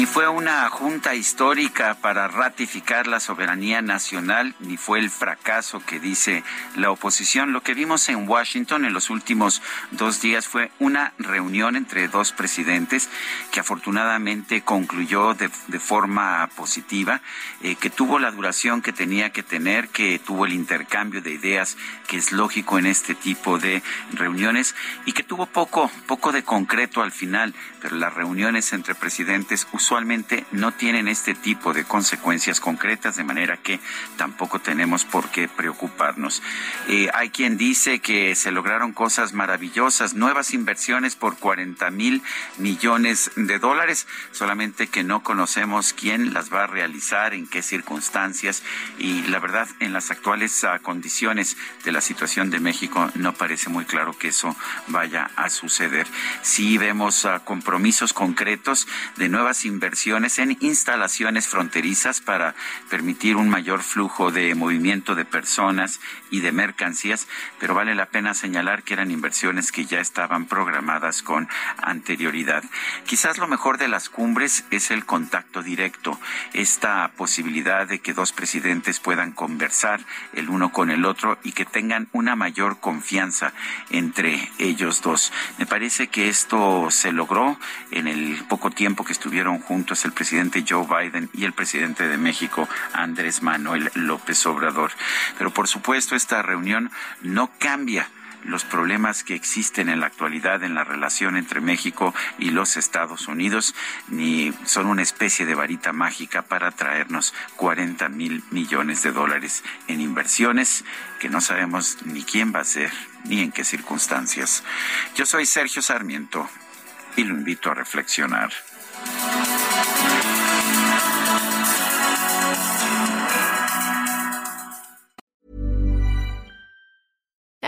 Ni fue una junta histórica para ratificar la soberanía nacional, ni fue el fracaso que dice la oposición. Lo que vimos en Washington en los últimos dos días fue una reunión entre dos presidentes que afortunadamente concluyó de, forma positiva, eh, que tuvo la duración que tenía que tener, que tuvo el intercambio de ideas que es lógico en este tipo de reuniones y que tuvo poco, poco de concreto al final, pero las reuniones entre presidentes no tienen este tipo de consecuencias concretas, de manera que tampoco tenemos por qué preocuparnos. Eh, hay quien dice que se lograron cosas maravillosas, nuevas inversiones por 40 mil millones de dólares, solamente que no conocemos quién las va a realizar, en qué circunstancias y la verdad en las actuales ah, condiciones de la situación de México no parece muy claro que eso vaya a suceder. Sí vemos ah, compromisos concretos de nuevas inversiones en instalaciones fronterizas para permitir un mayor flujo de movimiento de personas y de mercancías, pero vale la pena señalar que eran inversiones que ya estaban programadas con anterioridad. Quizás lo mejor de las cumbres es el contacto directo, esta posibilidad de que dos presidentes puedan conversar el uno con el otro y que tengan una mayor confianza entre ellos dos. Me parece que esto se logró en el poco tiempo que estuvieron juntos el presidente Joe Biden y el presidente de México, Andrés Manuel López Obrador. Pero por supuesto, esta reunión no cambia los problemas que existen en la actualidad en la relación entre México y los Estados Unidos, ni son una especie de varita mágica para traernos 40 mil millones de dólares en inversiones que no sabemos ni quién va a ser ni en qué circunstancias. Yo soy Sergio Sarmiento y lo invito a reflexionar.